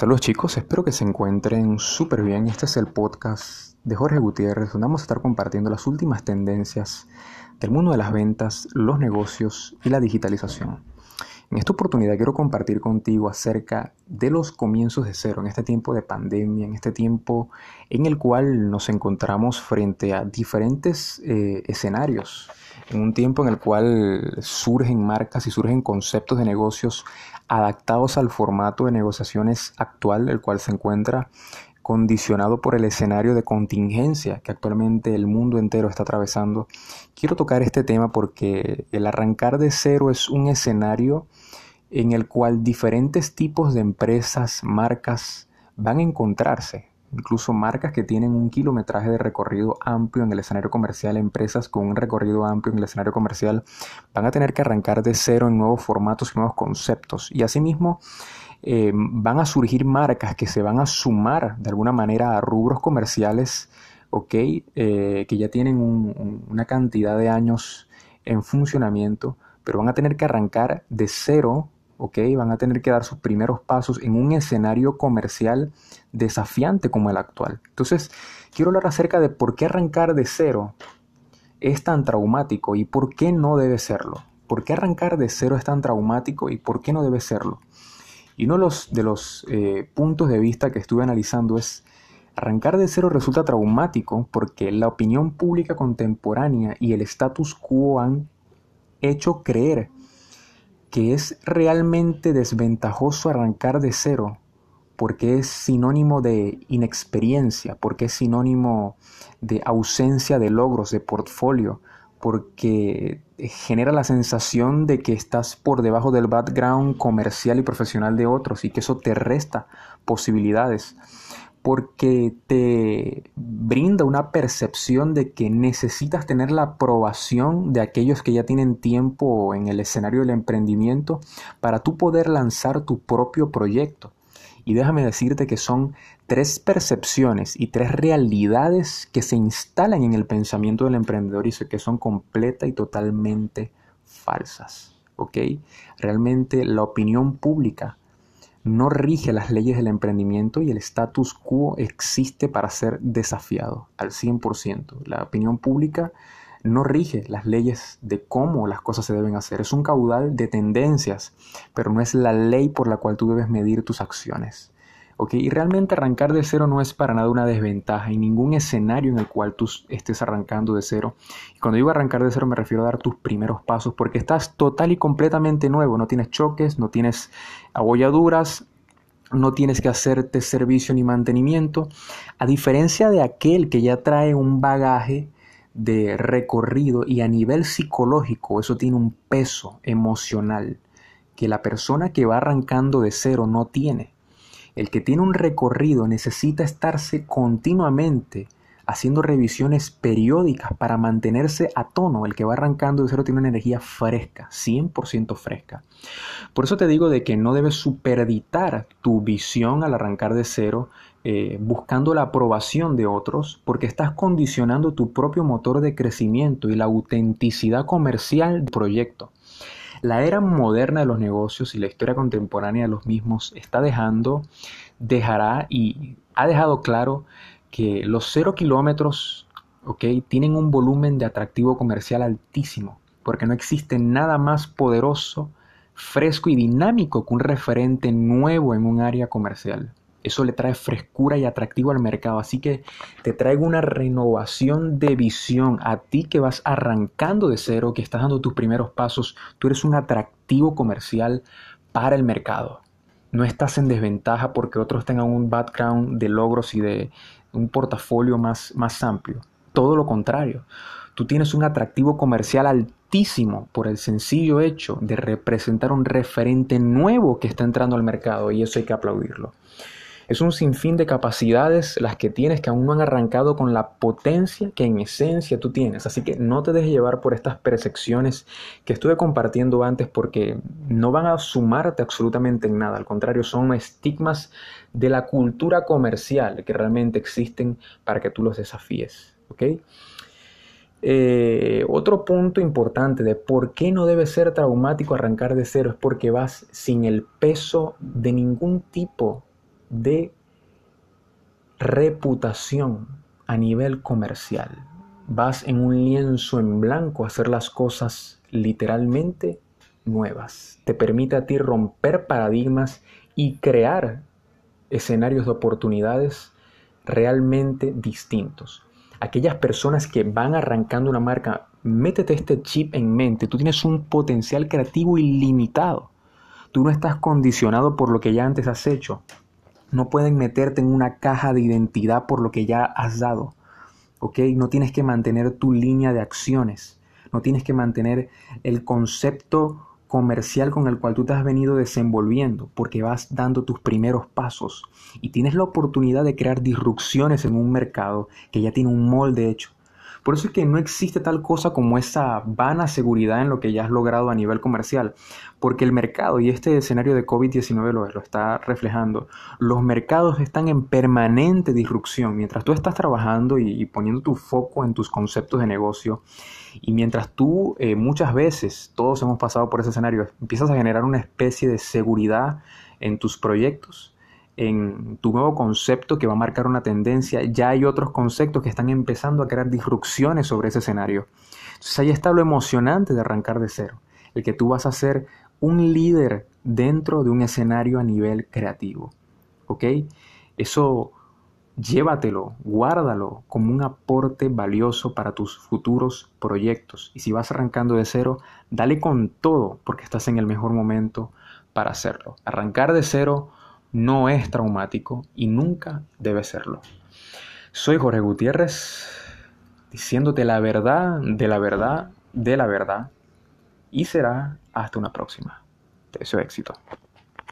Saludos chicos, espero que se encuentren súper bien. Este es el podcast de Jorge Gutiérrez, donde vamos a estar compartiendo las últimas tendencias del mundo de las ventas, los negocios y la digitalización. En esta oportunidad quiero compartir contigo acerca de los comienzos de cero en este tiempo de pandemia, en este tiempo en el cual nos encontramos frente a diferentes eh, escenarios, en un tiempo en el cual surgen marcas y surgen conceptos de negocios adaptados al formato de negociaciones actual, el cual se encuentra condicionado por el escenario de contingencia que actualmente el mundo entero está atravesando. Quiero tocar este tema porque el arrancar de cero es un escenario en el cual diferentes tipos de empresas, marcas van a encontrarse incluso marcas que tienen un kilometraje de recorrido amplio en el escenario comercial, empresas con un recorrido amplio en el escenario comercial, van a tener que arrancar de cero en nuevos formatos y nuevos conceptos. Y asimismo, eh, van a surgir marcas que se van a sumar de alguna manera a rubros comerciales. Eh, que ya tienen una cantidad de años en funcionamiento, pero van a tener que arrancar de cero ¿ok? Van a tener que dar sus primeros pasos en un escenario comercial desafiante como el actual. Entonces, quiero hablar acerca de por qué arrancar de cero es tan traumático y por qué no debe serlo. ¿Por qué arrancar de cero es tan traumático y por qué no debe serlo? Y uno de los, de los eh, puntos de vista que estuve analizando es, arrancar de cero resulta traumático porque la opinión pública contemporánea y el status quo han hecho creer que es realmente desventajoso arrancar de cero, porque es sinónimo de inexperiencia, porque es sinónimo de ausencia de logros, de portfolio, porque genera la sensación de que estás por debajo del background comercial y profesional de otros y que eso te resta posibilidades porque te brinda una percepción de que necesitas tener la aprobación de aquellos que ya tienen tiempo en el escenario del emprendimiento para tú poder lanzar tu propio proyecto. Y déjame decirte que son tres percepciones y tres realidades que se instalan en el pensamiento del emprendedor y que son completa y totalmente falsas. ¿Ok? Realmente la opinión pública no rige las leyes del emprendimiento y el status quo existe para ser desafiado al 100%. La opinión pública no rige las leyes de cómo las cosas se deben hacer. Es un caudal de tendencias, pero no es la ley por la cual tú debes medir tus acciones. Y realmente arrancar de cero no es para nada una desventaja en ningún escenario en el cual tú estés arrancando de cero. Y cuando digo arrancar de cero me refiero a dar tus primeros pasos porque estás total y completamente nuevo, no tienes choques, no tienes abolladuras, no tienes que hacerte servicio ni mantenimiento, a diferencia de aquel que ya trae un bagaje de recorrido y a nivel psicológico eso tiene un peso emocional que la persona que va arrancando de cero no tiene. El que tiene un recorrido necesita estarse continuamente haciendo revisiones periódicas para mantenerse a tono. El que va arrancando de cero tiene una energía fresca, 100% fresca. Por eso te digo de que no debes supereditar tu visión al arrancar de cero eh, buscando la aprobación de otros porque estás condicionando tu propio motor de crecimiento y la autenticidad comercial del proyecto. La era moderna de los negocios y la historia contemporánea de los mismos está dejando, dejará y ha dejado claro que los cero kilómetros tienen un volumen de atractivo comercial altísimo, porque no existe nada más poderoso, fresco y dinámico que un referente nuevo en un área comercial. Eso le trae frescura y atractivo al mercado. Así que te traigo una renovación de visión a ti que vas arrancando de cero, que estás dando tus primeros pasos. Tú eres un atractivo comercial para el mercado. No estás en desventaja porque otros tengan un background de logros y de un portafolio más, más amplio. Todo lo contrario. Tú tienes un atractivo comercial altísimo por el sencillo hecho de representar un referente nuevo que está entrando al mercado y eso hay que aplaudirlo. Es un sinfín de capacidades las que tienes que aún no han arrancado con la potencia que en esencia tú tienes. Así que no te dejes llevar por estas percepciones que estuve compartiendo antes porque no van a sumarte absolutamente en nada. Al contrario, son estigmas de la cultura comercial que realmente existen para que tú los desafíes. Eh, otro punto importante de por qué no debe ser traumático arrancar de cero es porque vas sin el peso de ningún tipo de reputación a nivel comercial. Vas en un lienzo en blanco a hacer las cosas literalmente nuevas. Te permite a ti romper paradigmas y crear escenarios de oportunidades realmente distintos. Aquellas personas que van arrancando una marca, métete este chip en mente. Tú tienes un potencial creativo ilimitado. Tú no estás condicionado por lo que ya antes has hecho. No pueden meterte en una caja de identidad por lo que ya has dado. ¿Ok? No tienes que mantener tu línea de acciones. No tienes que mantener el concepto comercial con el cual tú te has venido desenvolviendo, porque vas dando tus primeros pasos y tienes la oportunidad de crear disrupciones en un mercado que ya tiene un molde hecho. Por eso es que no existe tal cosa como esa vana seguridad en lo que ya has logrado a nivel comercial, porque el mercado, y este escenario de COVID-19 lo, lo, está reflejando, los mercados están en permanente disrupción. Mientras tú estás trabajando y, poniendo tu foco en tus conceptos de negocio, y mientras tú eh, muchas veces, todos hemos pasado por ese escenario, empiezas a generar una especie de seguridad en tus proyectos, en tu nuevo concepto que va a marcar una tendencia, ya hay otros conceptos que están empezando a crear disrupciones sobre ese escenario. Entonces ahí está lo emocionante de arrancar de cero, el que tú vas a ser un líder dentro de un escenario a nivel creativo. ¿Ok? Eso llévatelo, guárdalo como un aporte valioso para tus futuros proyectos. Y si vas arrancando de cero, dale con todo porque estás en el mejor momento para hacerlo. Arrancar de cero no es traumático y nunca debe serlo. Soy Jorge Gutiérrez, diciéndote la verdad de la verdad de la verdad y será hasta una próxima. Te deseo éxito.